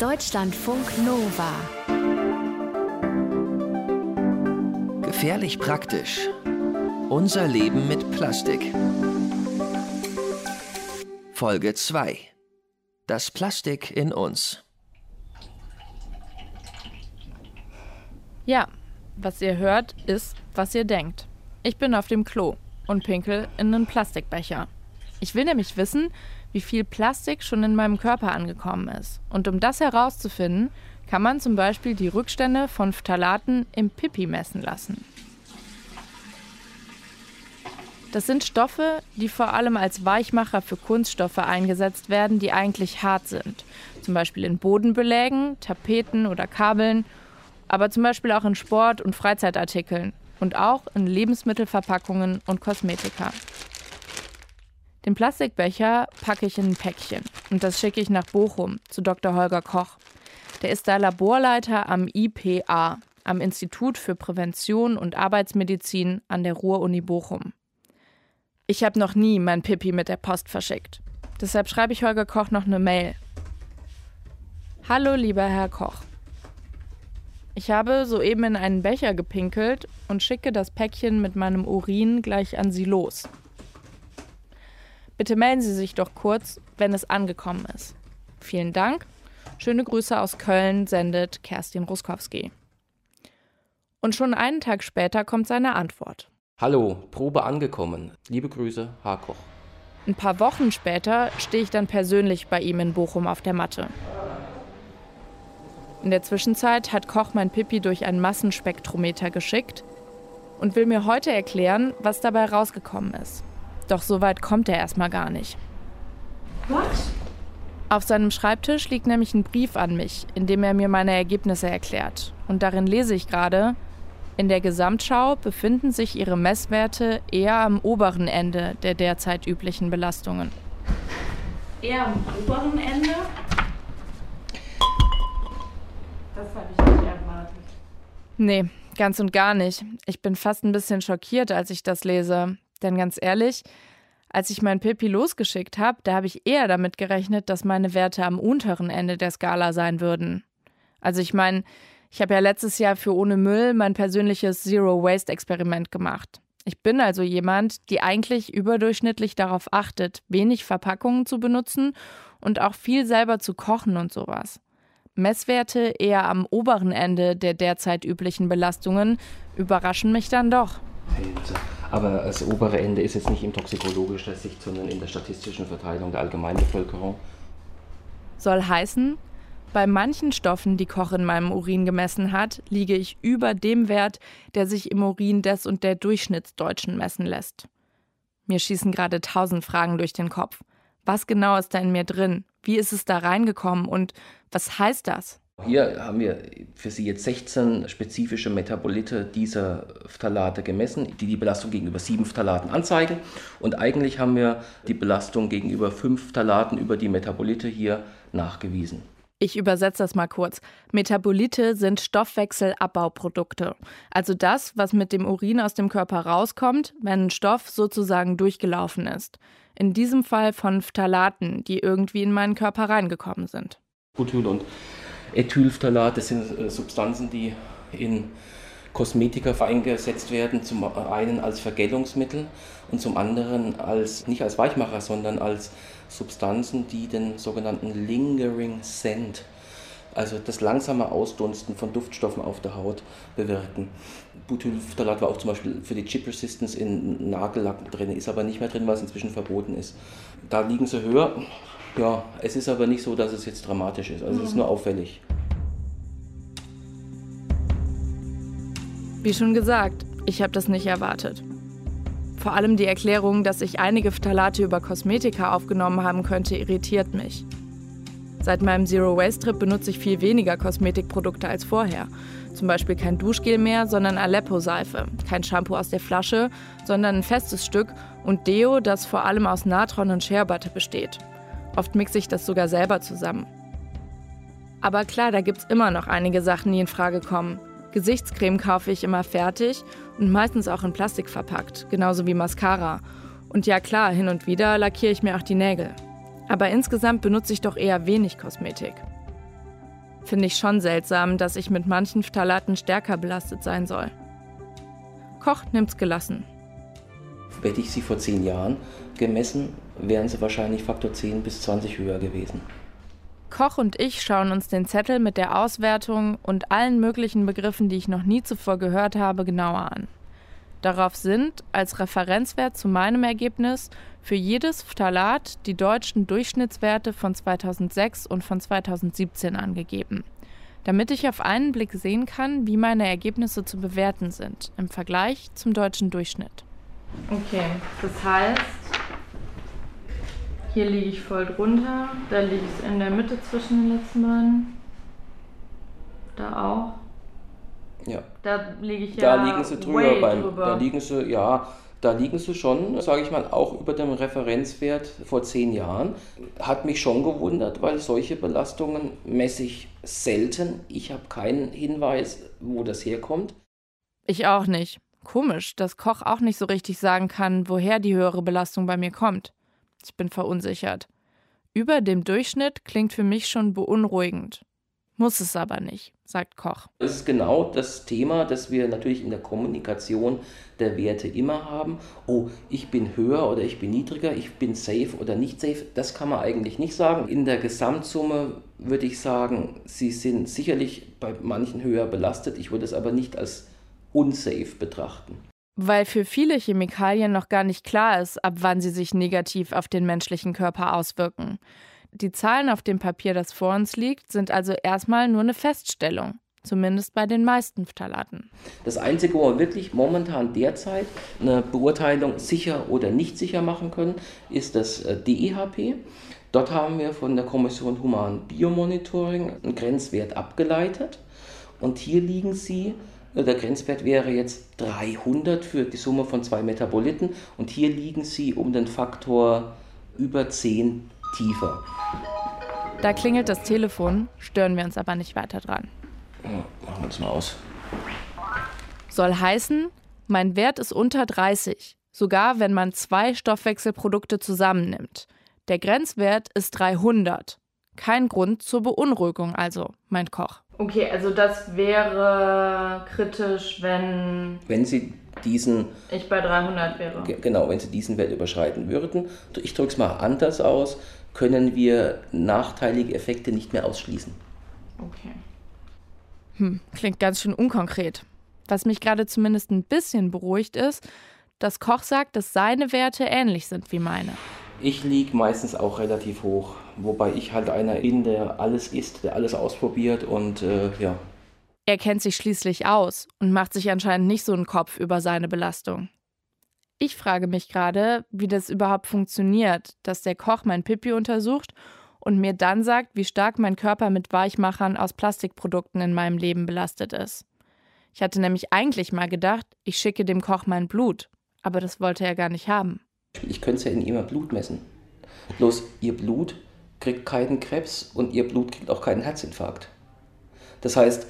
Deutschlandfunk Nova. Gefährlich praktisch. Unser Leben mit Plastik. Folge 2. Das Plastik in uns. Ja, was ihr hört, ist, was ihr denkt. Ich bin auf dem Klo und pinkel in einen Plastikbecher. Ich will nämlich wissen, wie viel Plastik schon in meinem Körper angekommen ist. Und um das herauszufinden, kann man zum Beispiel die Rückstände von Phthalaten im Pipi messen lassen. Das sind Stoffe, die vor allem als Weichmacher für Kunststoffe eingesetzt werden, die eigentlich hart sind. Zum Beispiel in Bodenbelägen, Tapeten oder Kabeln, aber zum Beispiel auch in Sport- und Freizeitartikeln und auch in Lebensmittelverpackungen und Kosmetika. Den Plastikbecher packe ich in ein Päckchen und das schicke ich nach Bochum zu Dr. Holger Koch. Der ist da Laborleiter am IPA, am Institut für Prävention und Arbeitsmedizin an der Ruhr-Uni Bochum. Ich habe noch nie mein Pipi mit der Post verschickt. Deshalb schreibe ich Holger Koch noch eine Mail. Hallo, lieber Herr Koch. Ich habe soeben in einen Becher gepinkelt und schicke das Päckchen mit meinem Urin gleich an Sie los. Bitte melden Sie sich doch kurz, wenn es angekommen ist. Vielen Dank. Schöne Grüße aus Köln sendet Kerstin Ruskowski. Und schon einen Tag später kommt seine Antwort. Hallo, Probe angekommen. Liebe Grüße, Harkoch. Ein paar Wochen später stehe ich dann persönlich bei ihm in Bochum auf der Matte. In der Zwischenzeit hat Koch mein Pipi durch ein Massenspektrometer geschickt und will mir heute erklären, was dabei rausgekommen ist. Doch so weit kommt er erstmal gar nicht. What? Auf seinem Schreibtisch liegt nämlich ein Brief an mich, in dem er mir meine Ergebnisse erklärt. Und darin lese ich gerade, in der Gesamtschau befinden sich ihre Messwerte eher am oberen Ende der derzeit üblichen Belastungen. Eher am oberen Ende? Das habe ich nicht erwartet. Nee, ganz und gar nicht. Ich bin fast ein bisschen schockiert, als ich das lese. Denn ganz ehrlich, als ich mein Pipi losgeschickt habe, da habe ich eher damit gerechnet, dass meine Werte am unteren Ende der Skala sein würden. Also ich meine, ich habe ja letztes Jahr für Ohne Müll mein persönliches Zero Waste Experiment gemacht. Ich bin also jemand, die eigentlich überdurchschnittlich darauf achtet, wenig Verpackungen zu benutzen und auch viel selber zu kochen und sowas. Messwerte eher am oberen Ende der derzeit üblichen Belastungen überraschen mich dann doch. Aber das obere Ende ist jetzt nicht im toxikologischen Sicht, sondern in der statistischen Verteilung der Allgemeinbevölkerung. Soll heißen, bei manchen Stoffen, die Koch in meinem Urin gemessen hat, liege ich über dem Wert, der sich im Urin des und der Durchschnittsdeutschen messen lässt. Mir schießen gerade tausend Fragen durch den Kopf. Was genau ist da in mir drin? Wie ist es da reingekommen und was heißt das? Hier haben wir für Sie jetzt 16 spezifische Metabolite dieser Phthalate gemessen, die die Belastung gegenüber sieben Phthalaten anzeigen. Und eigentlich haben wir die Belastung gegenüber fünf Phthalaten über die Metabolite hier nachgewiesen. Ich übersetze das mal kurz. Metabolite sind Stoffwechselabbauprodukte. Also das, was mit dem Urin aus dem Körper rauskommt, wenn ein Stoff sozusagen durchgelaufen ist. In diesem Fall von Phthalaten, die irgendwie in meinen Körper reingekommen sind. Butyl und Ethylphthalat, das sind äh, Substanzen, die in Kosmetika eingesetzt werden, zum einen als Vergällungsmittel und zum anderen als nicht als Weichmacher, sondern als Substanzen, die den sogenannten Lingering Scent, also das langsame Ausdunsten von Duftstoffen auf der Haut bewirken. Butylphthalat war auch zum Beispiel für die Chip Resistance in Nagellacken drin, ist aber nicht mehr drin, weil es inzwischen verboten ist. Da liegen sie höher. Ja, es ist aber nicht so, dass es jetzt dramatisch ist. Also es ist nur auffällig. Wie schon gesagt, ich habe das nicht erwartet. Vor allem die Erklärung, dass ich einige Phthalate über Kosmetika aufgenommen haben könnte, irritiert mich. Seit meinem Zero Waste Trip benutze ich viel weniger Kosmetikprodukte als vorher. Zum Beispiel kein Duschgel mehr, sondern Aleppo-Seife. Kein Shampoo aus der Flasche, sondern ein festes Stück und Deo, das vor allem aus Natron und Shea Butter besteht. Oft mixe ich das sogar selber zusammen. Aber klar, da gibt's immer noch einige Sachen, die in Frage kommen. Gesichtscreme kaufe ich immer fertig und meistens auch in Plastik verpackt, genauso wie Mascara. Und ja klar, hin und wieder lackiere ich mir auch die Nägel. Aber insgesamt benutze ich doch eher wenig Kosmetik. Finde ich schon seltsam, dass ich mit manchen Phthalaten stärker belastet sein soll. Koch nimmt's gelassen. Hätte ich sie vor zehn Jahren gemessen, wären sie wahrscheinlich Faktor 10 bis 20 höher gewesen. Koch und ich schauen uns den Zettel mit der Auswertung und allen möglichen Begriffen, die ich noch nie zuvor gehört habe, genauer an. Darauf sind als Referenzwert zu meinem Ergebnis für jedes Phthalat die deutschen Durchschnittswerte von 2006 und von 2017 angegeben, damit ich auf einen Blick sehen kann, wie meine Ergebnisse zu bewerten sind im Vergleich zum deutschen Durchschnitt. Okay, das heißt, hier liege ich voll drunter, da liege ich in der Mitte zwischen den letzten beiden. Da auch. Ja. Da liege ich ja Da liegen sie drüber, beim, drüber. Da liegen sie, ja, da liegen sie schon, sage ich mal, auch über dem Referenzwert vor zehn Jahren. Hat mich schon gewundert, weil solche Belastungen messe ich selten. Ich habe keinen Hinweis, wo das herkommt. Ich auch nicht. Komisch, dass Koch auch nicht so richtig sagen kann, woher die höhere Belastung bei mir kommt. Ich bin verunsichert. Über dem Durchschnitt klingt für mich schon beunruhigend. Muss es aber nicht, sagt Koch. Das ist genau das Thema, das wir natürlich in der Kommunikation der Werte immer haben. Oh, ich bin höher oder ich bin niedriger, ich bin safe oder nicht safe. Das kann man eigentlich nicht sagen. In der Gesamtsumme würde ich sagen, sie sind sicherlich bei manchen höher belastet. Ich würde es aber nicht als unsafe betrachten. Weil für viele Chemikalien noch gar nicht klar ist, ab wann sie sich negativ auf den menschlichen Körper auswirken. Die Zahlen auf dem Papier, das vor uns liegt, sind also erstmal nur eine Feststellung. Zumindest bei den meisten Phthalaten. Das Einzige, wo wir wirklich momentan derzeit eine Beurteilung sicher oder nicht sicher machen können, ist das äh, DEHP. Dort haben wir von der Kommission Human Biomonitoring einen Grenzwert abgeleitet. Und hier liegen sie der Grenzwert wäre jetzt 300 für die Summe von zwei Metaboliten und hier liegen sie um den Faktor über 10 tiefer. Da klingelt das Telefon, stören wir uns aber nicht weiter dran. Ja, machen wir uns mal aus. Soll heißen, mein Wert ist unter 30, sogar wenn man zwei Stoffwechselprodukte zusammennimmt. Der Grenzwert ist 300. Kein Grund zur Beunruhigung also, meint Koch. Okay, also das wäre kritisch, wenn. Wenn Sie diesen. Ich bei 300 wäre. Genau, wenn Sie diesen Wert überschreiten würden. Ich drücke es mal anders aus, können wir nachteilige Effekte nicht mehr ausschließen. Okay. Hm, klingt ganz schön unkonkret. Was mich gerade zumindest ein bisschen beruhigt ist, dass Koch sagt, dass seine Werte ähnlich sind wie meine. Ich liege meistens auch relativ hoch, wobei ich halt einer bin, der alles isst, der alles ausprobiert und äh, ja. Er kennt sich schließlich aus und macht sich anscheinend nicht so einen Kopf über seine Belastung. Ich frage mich gerade, wie das überhaupt funktioniert, dass der Koch mein Pipi untersucht und mir dann sagt, wie stark mein Körper mit Weichmachern aus Plastikprodukten in meinem Leben belastet ist. Ich hatte nämlich eigentlich mal gedacht, ich schicke dem Koch mein Blut, aber das wollte er gar nicht haben. Ich könnte es ja in ihrem Blut messen. Bloß ihr Blut kriegt keinen Krebs und ihr Blut kriegt auch keinen Herzinfarkt. Das heißt,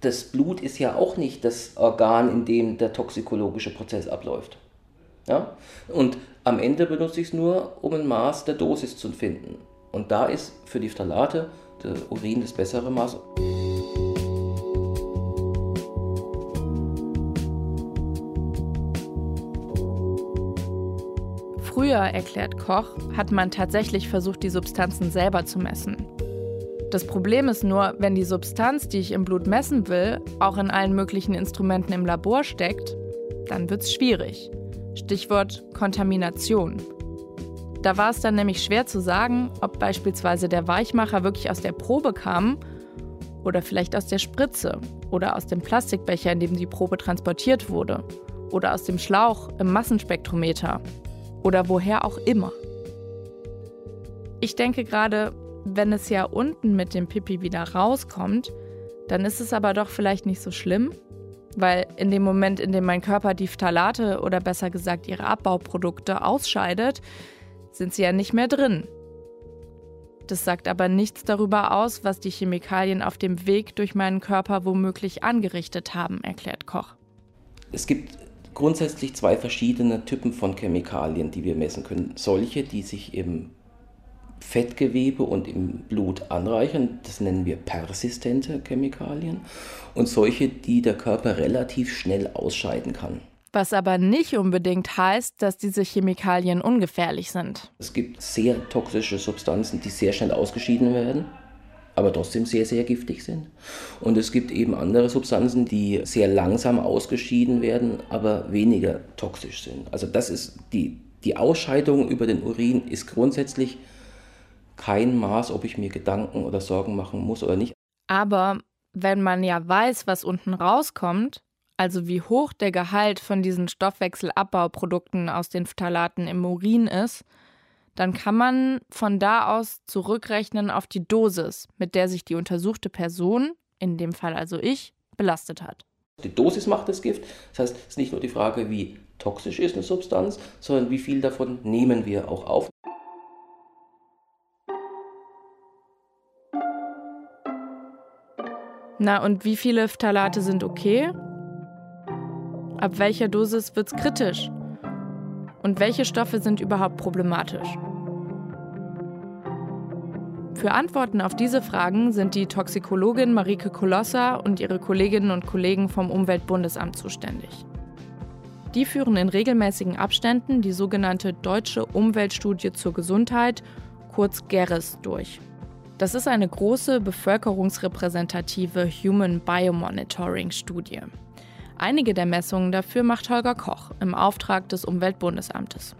das Blut ist ja auch nicht das Organ, in dem der toxikologische Prozess abläuft. Ja? Und am Ende benutze ich es nur, um ein Maß der Dosis zu finden. Und da ist für die Phthalate der Urin das bessere Maß. Früher, erklärt Koch, hat man tatsächlich versucht, die Substanzen selber zu messen. Das Problem ist nur, wenn die Substanz, die ich im Blut messen will, auch in allen möglichen Instrumenten im Labor steckt, dann wird es schwierig. Stichwort Kontamination. Da war es dann nämlich schwer zu sagen, ob beispielsweise der Weichmacher wirklich aus der Probe kam oder vielleicht aus der Spritze oder aus dem Plastikbecher, in dem die Probe transportiert wurde oder aus dem Schlauch im Massenspektrometer oder woher auch immer. Ich denke gerade, wenn es ja unten mit dem Pipi wieder rauskommt, dann ist es aber doch vielleicht nicht so schlimm, weil in dem Moment, in dem mein Körper die Phthalate oder besser gesagt ihre Abbauprodukte ausscheidet, sind sie ja nicht mehr drin. Das sagt aber nichts darüber aus, was die Chemikalien auf dem Weg durch meinen Körper womöglich angerichtet haben, erklärt Koch. Es gibt grundsätzlich zwei verschiedene Typen von Chemikalien, die wir messen können. Solche, die sich im Fettgewebe und im Blut anreichern. Das nennen wir persistente Chemikalien und solche, die der Körper relativ schnell ausscheiden kann. Was aber nicht unbedingt heißt, dass diese Chemikalien ungefährlich sind. Es gibt sehr toxische Substanzen, die sehr schnell ausgeschieden werden, aber trotzdem sehr, sehr giftig sind. Und es gibt eben andere Substanzen, die sehr langsam ausgeschieden werden, aber weniger toxisch sind. Also das ist die, die Ausscheidung über den Urin ist grundsätzlich kein Maß, ob ich mir Gedanken oder Sorgen machen muss oder nicht. Aber wenn man ja weiß, was unten rauskommt, also wie hoch der Gehalt von diesen Stoffwechselabbauprodukten aus den Phthalaten im Urin ist, dann kann man von da aus zurückrechnen auf die Dosis, mit der sich die untersuchte Person, in dem Fall also ich, belastet hat. Die Dosis macht das Gift. Das heißt, es ist nicht nur die Frage, wie toxisch ist eine Substanz, sondern wie viel davon nehmen wir auch auf. Na, und wie viele Phthalate sind okay? Ab welcher Dosis wird's kritisch? Und welche Stoffe sind überhaupt problematisch? Für Antworten auf diese Fragen sind die Toxikologin Marike Kolossa und ihre Kolleginnen und Kollegen vom Umweltbundesamt zuständig. Die führen in regelmäßigen Abständen die sogenannte Deutsche Umweltstudie zur Gesundheit, kurz GERES, durch. Das ist eine große bevölkerungsrepräsentative Human Biomonitoring-Studie. Einige der Messungen dafür macht Holger Koch im Auftrag des Umweltbundesamtes.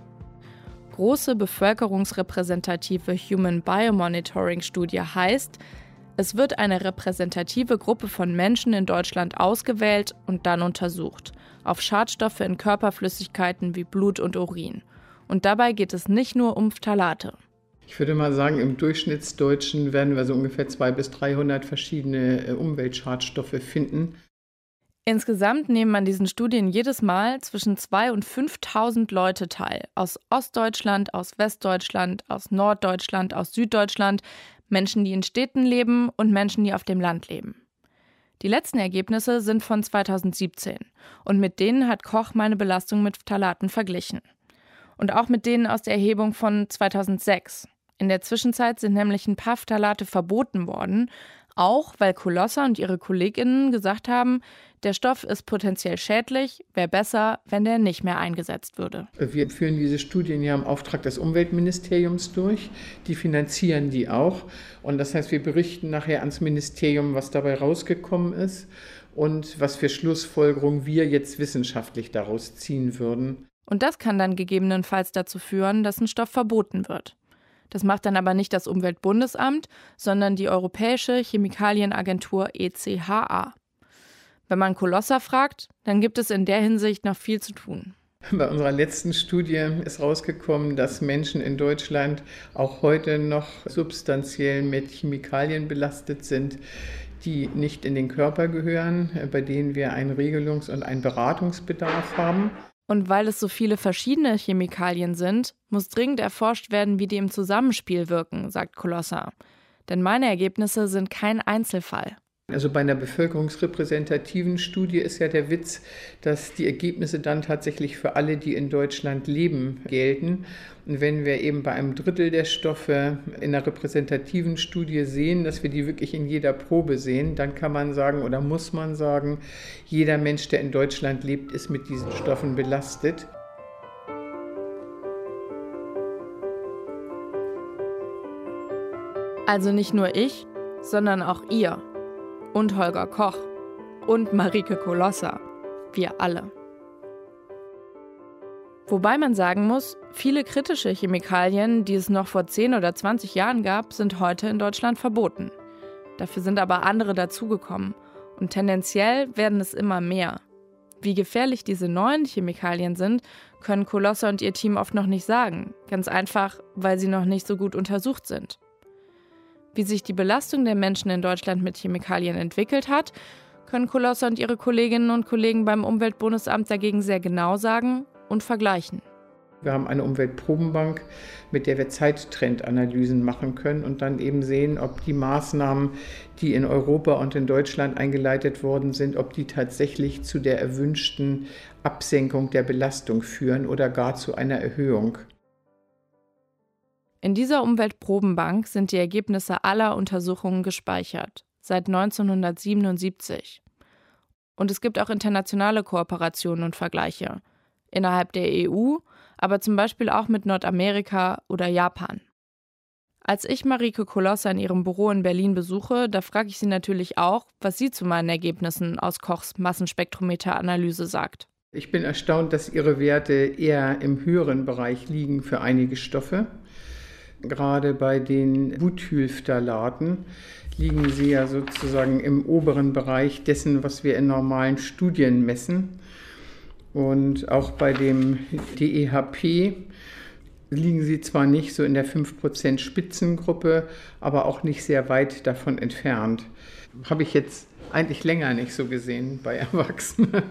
Große bevölkerungsrepräsentative Human Biomonitoring Studie heißt, es wird eine repräsentative Gruppe von Menschen in Deutschland ausgewählt und dann untersucht, auf Schadstoffe in Körperflüssigkeiten wie Blut und Urin. Und dabei geht es nicht nur um Phthalate. Ich würde mal sagen, im Durchschnittsdeutschen werden wir so ungefähr 200 bis 300 verschiedene äh, Umweltschadstoffe finden. Insgesamt nehmen an diesen Studien jedes Mal zwischen 2.000 und 5.000 Leute teil. Aus Ostdeutschland, aus Westdeutschland, aus Norddeutschland, aus Süddeutschland, Menschen, die in Städten leben und Menschen, die auf dem Land leben. Die letzten Ergebnisse sind von 2017 und mit denen hat Koch meine Belastung mit Phthalaten verglichen. Und auch mit denen aus der Erhebung von 2006. In der Zwischenzeit sind nämlich ein paar Phthalate verboten worden, auch weil Kolosser und ihre KollegInnen gesagt haben, der Stoff ist potenziell schädlich, wäre besser, wenn der nicht mehr eingesetzt würde. Wir führen diese Studien ja im Auftrag des Umweltministeriums durch. Die finanzieren die auch. Und das heißt, wir berichten nachher ans Ministerium, was dabei rausgekommen ist und was für Schlussfolgerungen wir jetzt wissenschaftlich daraus ziehen würden. Und das kann dann gegebenenfalls dazu führen, dass ein Stoff verboten wird. Das macht dann aber nicht das Umweltbundesamt, sondern die Europäische Chemikalienagentur ECHA. Wenn man Kolosser fragt, dann gibt es in der Hinsicht noch viel zu tun. Bei unserer letzten Studie ist rausgekommen, dass Menschen in Deutschland auch heute noch substanziell mit Chemikalien belastet sind, die nicht in den Körper gehören, bei denen wir einen Regelungs- und einen Beratungsbedarf haben. Und weil es so viele verschiedene Chemikalien sind, muss dringend erforscht werden, wie die im Zusammenspiel wirken, sagt Kolosser. Denn meine Ergebnisse sind kein Einzelfall. Also bei einer bevölkerungsrepräsentativen Studie ist ja der Witz, dass die Ergebnisse dann tatsächlich für alle, die in Deutschland leben, gelten. Und wenn wir eben bei einem Drittel der Stoffe in einer repräsentativen Studie sehen, dass wir die wirklich in jeder Probe sehen, dann kann man sagen oder muss man sagen, jeder Mensch, der in Deutschland lebt, ist mit diesen Stoffen belastet. Also nicht nur ich, sondern auch ihr und Holger Koch und Marike Kolosser. Wir alle. Wobei man sagen muss, viele kritische Chemikalien, die es noch vor 10 oder 20 Jahren gab, sind heute in Deutschland verboten. Dafür sind aber andere dazugekommen und tendenziell werden es immer mehr. Wie gefährlich diese neuen Chemikalien sind, können Kolosser und ihr Team oft noch nicht sagen, ganz einfach, weil sie noch nicht so gut untersucht sind. Wie sich die Belastung der Menschen in Deutschland mit Chemikalien entwickelt hat, können Kolosser und ihre Kolleginnen und Kollegen beim Umweltbundesamt dagegen sehr genau sagen und vergleichen. Wir haben eine Umweltprobenbank, mit der wir Zeittrendanalysen machen können und dann eben sehen, ob die Maßnahmen, die in Europa und in Deutschland eingeleitet worden sind, ob die tatsächlich zu der erwünschten Absenkung der Belastung führen oder gar zu einer Erhöhung. In dieser Umweltprobenbank sind die Ergebnisse aller Untersuchungen gespeichert, seit 1977. Und es gibt auch internationale Kooperationen und Vergleiche. Innerhalb der EU, aber zum Beispiel auch mit Nordamerika oder Japan. Als ich Marike Kolosser in ihrem Büro in Berlin besuche, da frage ich sie natürlich auch, was sie zu meinen Ergebnissen aus Kochs Massenspektrometeranalyse sagt. Ich bin erstaunt, dass ihre Werte eher im höheren Bereich liegen für einige Stoffe. Gerade bei den Butylphthalaten liegen sie ja sozusagen im oberen Bereich dessen, was wir in normalen Studien messen. Und auch bei dem DEHP liegen sie zwar nicht so in der 5% Spitzengruppe, aber auch nicht sehr weit davon entfernt. Habe ich jetzt eigentlich länger nicht so gesehen bei Erwachsenen.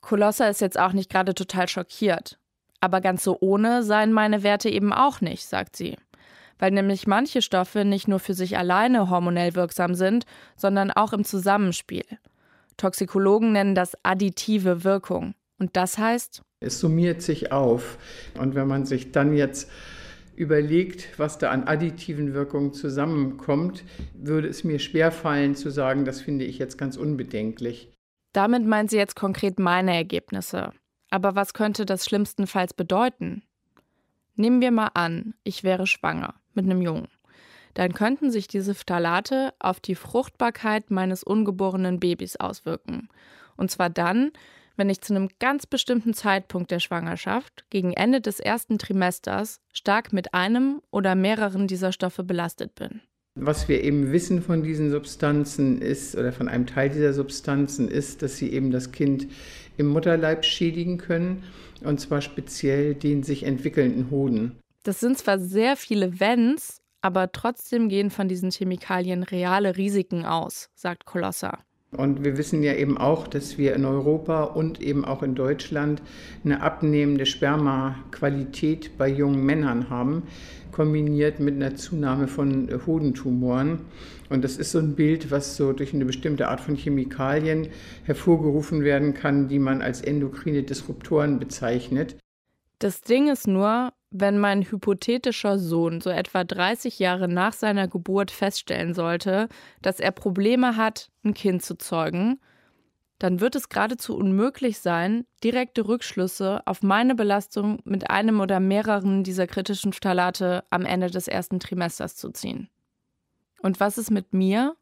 Kolosser ist jetzt auch nicht gerade total schockiert. Aber ganz so ohne seien meine Werte eben auch nicht, sagt sie. Weil nämlich manche Stoffe nicht nur für sich alleine hormonell wirksam sind, sondern auch im Zusammenspiel. Toxikologen nennen das additive Wirkung. Und das heißt, es summiert sich auf. Und wenn man sich dann jetzt überlegt, was da an additiven Wirkungen zusammenkommt, würde es mir schwerfallen zu sagen, das finde ich jetzt ganz unbedenklich. Damit meint sie jetzt konkret meine Ergebnisse. Aber was könnte das schlimmstenfalls bedeuten? Nehmen wir mal an, ich wäre schwanger mit einem Jungen. Dann könnten sich diese Phthalate auf die Fruchtbarkeit meines ungeborenen Babys auswirken. Und zwar dann, wenn ich zu einem ganz bestimmten Zeitpunkt der Schwangerschaft, gegen Ende des ersten Trimesters, stark mit einem oder mehreren dieser Stoffe belastet bin. Was wir eben wissen von diesen Substanzen ist, oder von einem Teil dieser Substanzen ist, dass sie eben das Kind im Mutterleib schädigen können, und zwar speziell den sich entwickelnden Hoden. Das sind zwar sehr viele Wenns, aber trotzdem gehen von diesen Chemikalien reale Risiken aus, sagt Kolosser. Und wir wissen ja eben auch, dass wir in Europa und eben auch in Deutschland eine abnehmende Spermaqualität bei jungen Männern haben, kombiniert mit einer Zunahme von Hodentumoren. Und das ist so ein Bild, was so durch eine bestimmte Art von Chemikalien hervorgerufen werden kann, die man als endokrine Disruptoren bezeichnet. Das Ding ist nur, wenn mein hypothetischer Sohn so etwa 30 Jahre nach seiner Geburt feststellen sollte, dass er Probleme hat, ein Kind zu zeugen, dann wird es geradezu unmöglich sein, direkte Rückschlüsse auf meine Belastung mit einem oder mehreren dieser kritischen Phthalate am Ende des ersten Trimesters zu ziehen. Und was ist mit mir?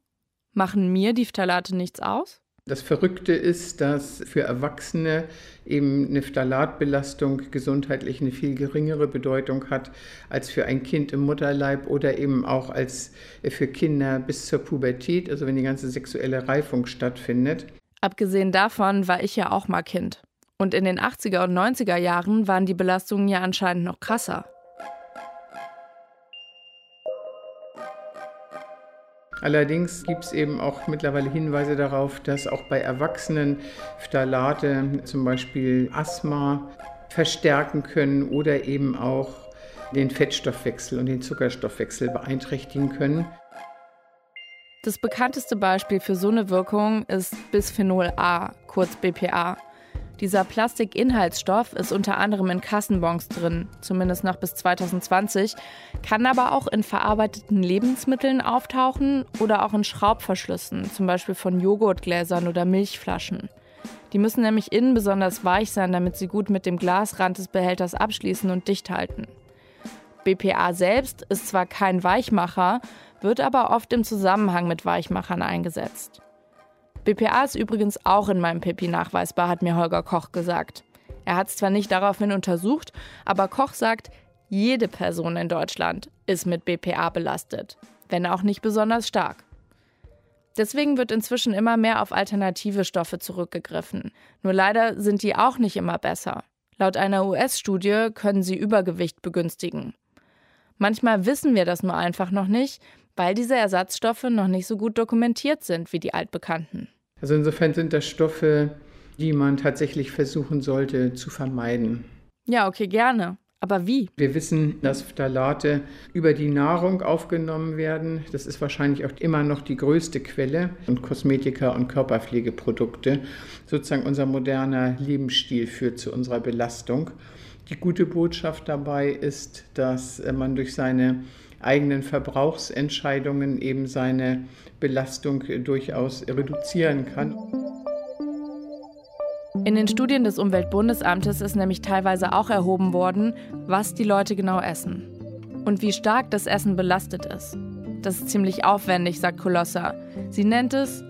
Machen mir die Phthalate nichts aus? Das Verrückte ist, dass für Erwachsene eben eine Phthalatbelastung gesundheitlich eine viel geringere Bedeutung hat als für ein Kind im Mutterleib oder eben auch als für Kinder bis zur Pubertät, also wenn die ganze sexuelle Reifung stattfindet. Abgesehen davon war ich ja auch mal Kind. Und in den 80er und 90er Jahren waren die Belastungen ja anscheinend noch krasser. Allerdings gibt es eben auch mittlerweile Hinweise darauf, dass auch bei Erwachsenen Phthalate zum Beispiel Asthma verstärken können oder eben auch den Fettstoffwechsel und den Zuckerstoffwechsel beeinträchtigen können. Das bekannteste Beispiel für so eine Wirkung ist Bisphenol A, kurz BPA. Dieser Plastikinhaltsstoff ist unter anderem in Kassenbons drin, zumindest noch bis 2020, kann aber auch in verarbeiteten Lebensmitteln auftauchen oder auch in Schraubverschlüssen, zum Beispiel von Joghurtgläsern oder Milchflaschen. Die müssen nämlich innen besonders weich sein, damit sie gut mit dem Glasrand des Behälters abschließen und dicht halten. BPA selbst ist zwar kein Weichmacher, wird aber oft im Zusammenhang mit Weichmachern eingesetzt. BPA ist übrigens auch in meinem Pipi nachweisbar, hat mir Holger Koch gesagt. Er hat es zwar nicht daraufhin untersucht, aber Koch sagt, jede Person in Deutschland ist mit BPA belastet, wenn auch nicht besonders stark. Deswegen wird inzwischen immer mehr auf alternative Stoffe zurückgegriffen. Nur leider sind die auch nicht immer besser. Laut einer US-Studie können sie Übergewicht begünstigen. Manchmal wissen wir das nur einfach noch nicht, weil diese Ersatzstoffe noch nicht so gut dokumentiert sind wie die altbekannten. Also insofern sind das Stoffe, die man tatsächlich versuchen sollte zu vermeiden. Ja, okay, gerne. Aber wie? Wir wissen, dass Phthalate über die Nahrung aufgenommen werden. Das ist wahrscheinlich auch immer noch die größte Quelle. Und Kosmetika und Körperpflegeprodukte. Sozusagen unser moderner Lebensstil führt zu unserer Belastung. Die gute Botschaft dabei ist, dass man durch seine eigenen Verbrauchsentscheidungen eben seine Belastung durchaus reduzieren kann. In den Studien des Umweltbundesamtes ist nämlich teilweise auch erhoben worden, was die Leute genau essen und wie stark das Essen belastet ist. Das ist ziemlich aufwendig, sagt Colossa. Sie nennt es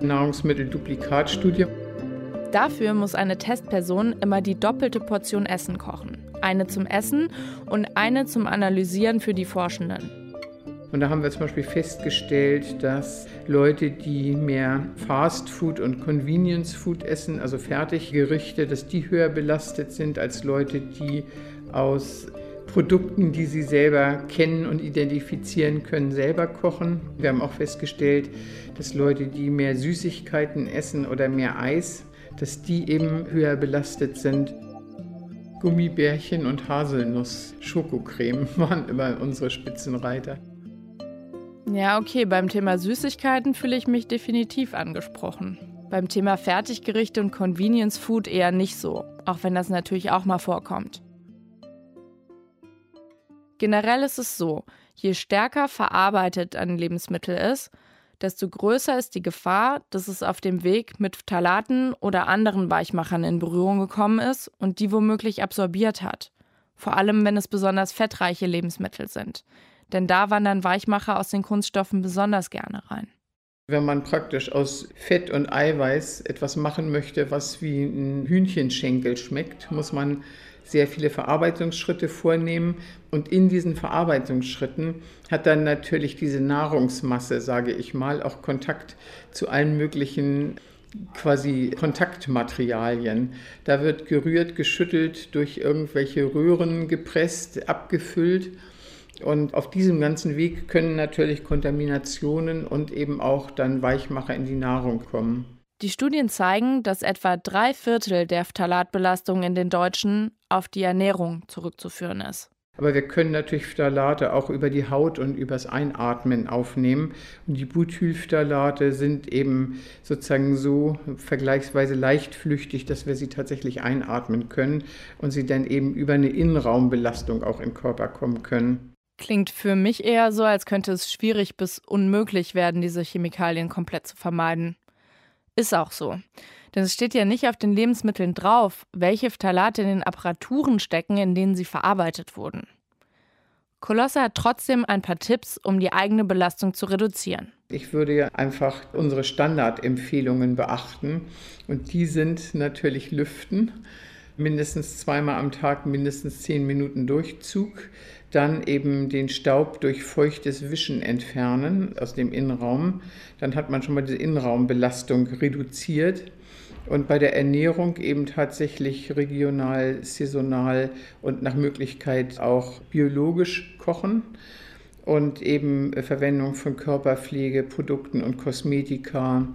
Nahrungsmittelduplikatstudie. Dafür muss eine Testperson immer die doppelte Portion Essen kochen. Eine zum Essen und eine zum Analysieren für die Forschenden. Und da haben wir zum Beispiel festgestellt, dass Leute, die mehr Fast Food und Convenience Food essen, also Fertiggerichte, dass die höher belastet sind als Leute, die aus Produkten, die sie selber kennen und identifizieren können, selber kochen. Wir haben auch festgestellt, dass Leute, die mehr Süßigkeiten essen oder mehr Eis, dass die eben höher belastet sind. Gummibärchen und Haselnuss, Schokocreme waren immer unsere Spitzenreiter. Ja, okay, beim Thema Süßigkeiten fühle ich mich definitiv angesprochen. Beim Thema Fertiggerichte und Convenience Food eher nicht so, auch wenn das natürlich auch mal vorkommt. Generell ist es so, je stärker verarbeitet ein Lebensmittel ist, desto größer ist die Gefahr, dass es auf dem Weg mit Phthalaten oder anderen Weichmachern in Berührung gekommen ist und die womöglich absorbiert hat. Vor allem, wenn es besonders fettreiche Lebensmittel sind denn da wandern Weichmacher aus den Kunststoffen besonders gerne rein. Wenn man praktisch aus Fett und Eiweiß etwas machen möchte, was wie ein Hühnchenschenkel schmeckt, muss man sehr viele Verarbeitungsschritte vornehmen. Und in diesen Verarbeitungsschritten hat dann natürlich diese Nahrungsmasse, sage ich mal, auch Kontakt zu allen möglichen quasi Kontaktmaterialien. Da wird gerührt, geschüttelt, durch irgendwelche Röhren gepresst, abgefüllt. Und auf diesem ganzen Weg können natürlich Kontaminationen und eben auch dann Weichmacher in die Nahrung kommen. Die Studien zeigen, dass etwa drei Viertel der Phthalatbelastung in den Deutschen auf die Ernährung zurückzuführen ist. Aber wir können natürlich Phthalate auch über die Haut und übers Einatmen aufnehmen. Und die Butylphthalate sind eben sozusagen so vergleichsweise leichtflüchtig, dass wir sie tatsächlich einatmen können und sie dann eben über eine Innenraumbelastung auch in den Körper kommen können. Klingt für mich eher so, als könnte es schwierig bis unmöglich werden, diese Chemikalien komplett zu vermeiden. Ist auch so. Denn es steht ja nicht auf den Lebensmitteln drauf, welche Phthalate in den Apparaturen stecken, in denen sie verarbeitet wurden. Kolosse hat trotzdem ein paar Tipps, um die eigene Belastung zu reduzieren. Ich würde einfach unsere Standardempfehlungen beachten. Und die sind natürlich Lüften. Mindestens zweimal am Tag, mindestens zehn Minuten Durchzug dann eben den Staub durch feuchtes Wischen entfernen aus dem Innenraum. Dann hat man schon mal diese Innenraumbelastung reduziert. Und bei der Ernährung eben tatsächlich regional, saisonal und nach Möglichkeit auch biologisch kochen und eben Verwendung von Körperpflegeprodukten und Kosmetika,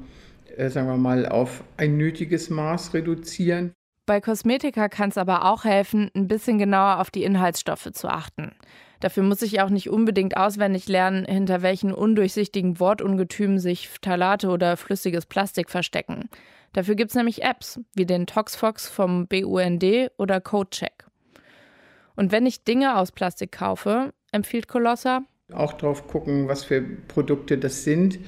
äh, sagen wir mal, auf ein nötiges Maß reduzieren. Bei Kosmetika kann es aber auch helfen, ein bisschen genauer auf die Inhaltsstoffe zu achten. Dafür muss ich auch nicht unbedingt auswendig lernen, hinter welchen undurchsichtigen Wortungetümen sich Phthalate oder flüssiges Plastik verstecken. Dafür gibt es nämlich Apps, wie den Toxfox vom BUND oder CodeCheck. Und wenn ich Dinge aus Plastik kaufe, empfiehlt Colossa, auch drauf gucken, was für Produkte das sind.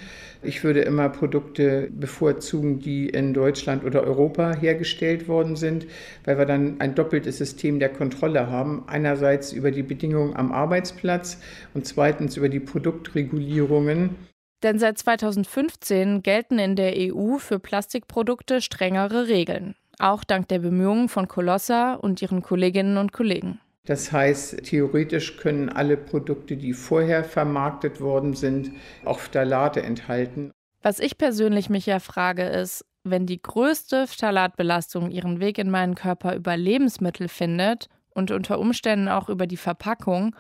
Ich würde immer Produkte bevorzugen, die in Deutschland oder Europa hergestellt worden sind, weil wir dann ein doppeltes System der Kontrolle haben. Einerseits über die Bedingungen am Arbeitsplatz und zweitens über die Produktregulierungen. Denn seit 2015 gelten in der EU für Plastikprodukte strengere Regeln, auch dank der Bemühungen von Colossa und ihren Kolleginnen und Kollegen. Das heißt, theoretisch können alle Produkte, die vorher vermarktet worden sind, auch Phthalate enthalten. Was ich persönlich mich ja frage, ist, wenn die größte Phthalatbelastung ihren Weg in meinen Körper über Lebensmittel findet und unter Umständen auch über die Verpackung,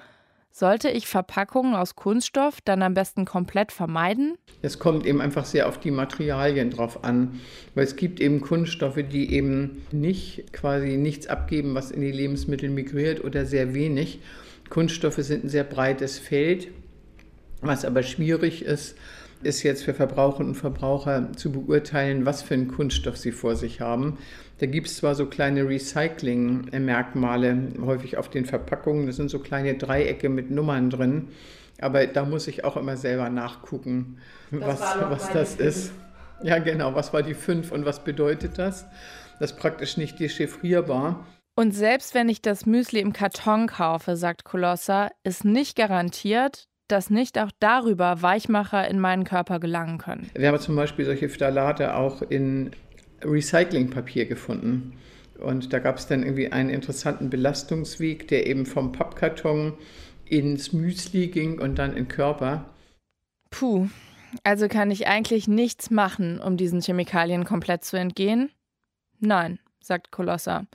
sollte ich Verpackungen aus Kunststoff dann am besten komplett vermeiden? Es kommt eben einfach sehr auf die Materialien drauf an, weil es gibt eben Kunststoffe, die eben nicht quasi nichts abgeben, was in die Lebensmittel migriert oder sehr wenig. Kunststoffe sind ein sehr breites Feld, was aber schwierig ist, ist jetzt für Verbraucherinnen und Verbraucher zu beurteilen, was für einen Kunststoff sie vor sich haben. Da gibt es zwar so kleine Recycling-Merkmale häufig auf den Verpackungen, das sind so kleine Dreiecke mit Nummern drin, aber da muss ich auch immer selber nachgucken, das was, was das ist. Ja, genau, was war die 5 und was bedeutet das? Das ist praktisch nicht dechiffrierbar. Und selbst wenn ich das Müsli im Karton kaufe, sagt Colossa, ist nicht garantiert, dass nicht auch darüber Weichmacher in meinen Körper gelangen können. Wir haben zum Beispiel solche Phthalate auch in Recyclingpapier gefunden. Und da gab es dann irgendwie einen interessanten Belastungsweg, der eben vom Pappkarton ins Müsli ging und dann in Körper. Puh, also kann ich eigentlich nichts machen, um diesen Chemikalien komplett zu entgehen? Nein, sagt Colossa.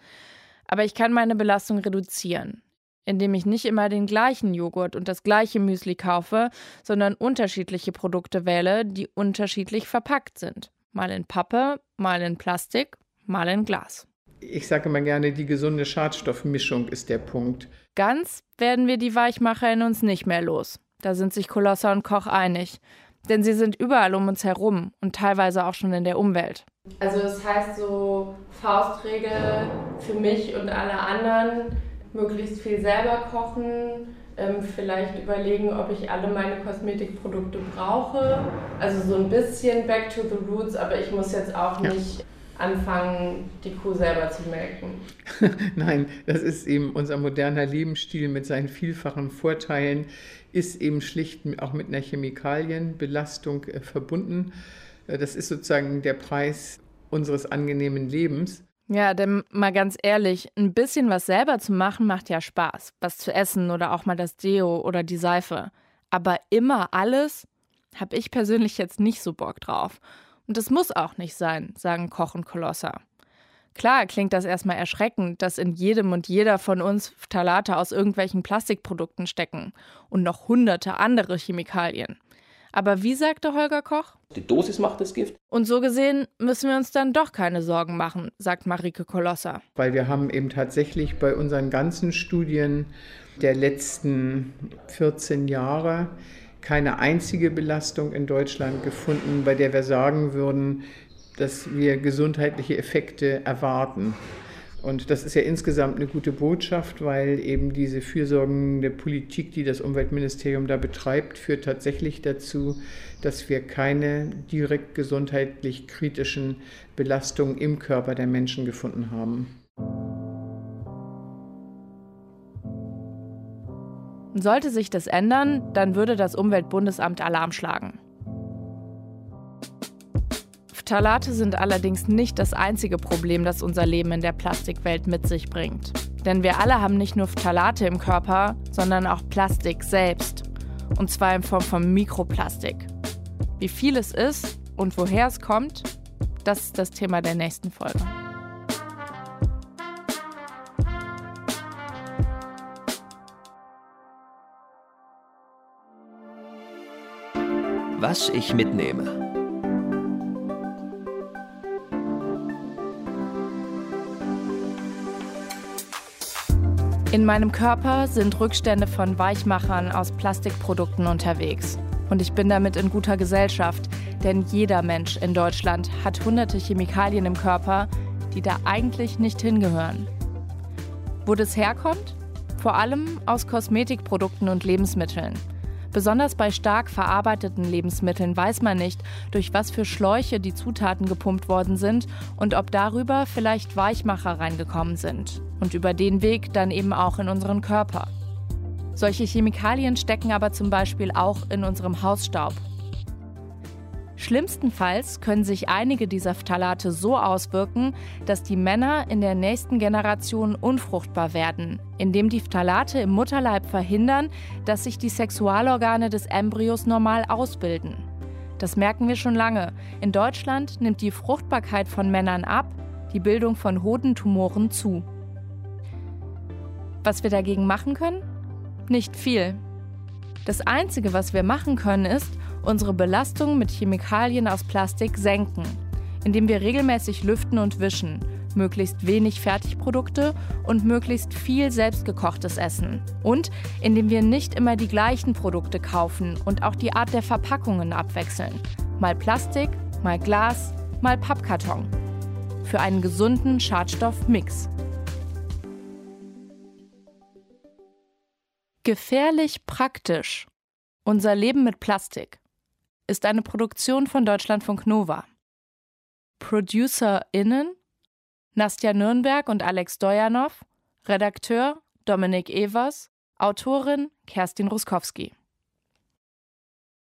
Aber ich kann meine Belastung reduzieren indem ich nicht immer den gleichen Joghurt und das gleiche Müsli kaufe, sondern unterschiedliche Produkte wähle, die unterschiedlich verpackt sind. Mal in Pappe, mal in Plastik, mal in Glas. Ich sage immer gerne, die gesunde Schadstoffmischung ist der Punkt. Ganz werden wir die Weichmacher in uns nicht mehr los. Da sind sich Kolosser und Koch einig. Denn sie sind überall um uns herum und teilweise auch schon in der Umwelt. Also das heißt so Faustregel für mich und alle anderen, möglichst viel selber kochen, ähm, vielleicht überlegen, ob ich alle meine Kosmetikprodukte brauche. Also so ein bisschen back to the roots, aber ich muss jetzt auch ja. nicht anfangen, die Kuh selber zu melken. Nein, das ist eben unser moderner Lebensstil mit seinen vielfachen Vorteilen, ist eben schlicht auch mit einer Chemikalienbelastung äh, verbunden. Äh, das ist sozusagen der Preis unseres angenehmen Lebens. Ja, denn mal ganz ehrlich, ein bisschen was selber zu machen macht ja Spaß. Was zu essen oder auch mal das Deo oder die Seife. Aber immer alles habe ich persönlich jetzt nicht so Bock drauf. Und das muss auch nicht sein, sagen Koch und Kolosser. Klar klingt das erstmal erschreckend, dass in jedem und jeder von uns Phthalate aus irgendwelchen Plastikprodukten stecken und noch hunderte andere Chemikalien. Aber wie sagte Holger Koch? Die Dosis macht das Gift. Und so gesehen müssen wir uns dann doch keine Sorgen machen, sagt Marike Kolosser. Weil wir haben eben tatsächlich bei unseren ganzen Studien der letzten 14 Jahre keine einzige Belastung in Deutschland gefunden, bei der wir sagen würden, dass wir gesundheitliche Effekte erwarten. Und das ist ja insgesamt eine gute Botschaft, weil eben diese fürsorgende Politik, die das Umweltministerium da betreibt, führt tatsächlich dazu, dass wir keine direkt gesundheitlich kritischen Belastungen im Körper der Menschen gefunden haben. Sollte sich das ändern, dann würde das Umweltbundesamt Alarm schlagen. Phthalate sind allerdings nicht das einzige Problem, das unser Leben in der Plastikwelt mit sich bringt. Denn wir alle haben nicht nur Phthalate im Körper, sondern auch Plastik selbst. Und zwar in Form von Mikroplastik. Wie viel es ist und woher es kommt, das ist das Thema der nächsten Folge. Was ich mitnehme. In meinem Körper sind Rückstände von Weichmachern aus Plastikprodukten unterwegs. Und ich bin damit in guter Gesellschaft, denn jeder Mensch in Deutschland hat hunderte Chemikalien im Körper, die da eigentlich nicht hingehören. Wo das herkommt? Vor allem aus Kosmetikprodukten und Lebensmitteln. Besonders bei stark verarbeiteten Lebensmitteln weiß man nicht, durch was für Schläuche die Zutaten gepumpt worden sind und ob darüber vielleicht Weichmacher reingekommen sind und über den Weg dann eben auch in unseren Körper. Solche Chemikalien stecken aber zum Beispiel auch in unserem Hausstaub Schlimmstenfalls können sich einige dieser Phthalate so auswirken, dass die Männer in der nächsten Generation unfruchtbar werden, indem die Phthalate im Mutterleib verhindern, dass sich die Sexualorgane des Embryos normal ausbilden. Das merken wir schon lange. In Deutschland nimmt die Fruchtbarkeit von Männern ab, die Bildung von Hodentumoren zu. Was wir dagegen machen können? Nicht viel. Das Einzige, was wir machen können, ist, unsere Belastung mit Chemikalien aus Plastik senken, indem wir regelmäßig lüften und wischen, möglichst wenig Fertigprodukte und möglichst viel selbstgekochtes Essen. Und indem wir nicht immer die gleichen Produkte kaufen und auch die Art der Verpackungen abwechseln. Mal Plastik, mal Glas, mal Pappkarton. Für einen gesunden Schadstoffmix. Gefährlich praktisch. Unser Leben mit Plastik ist eine Produktion von Deutschlandfunk Nova. ProducerInnen Nastja Nürnberg und Alex Dojanow, Redakteur Dominik Evers, Autorin Kerstin Ruskowski.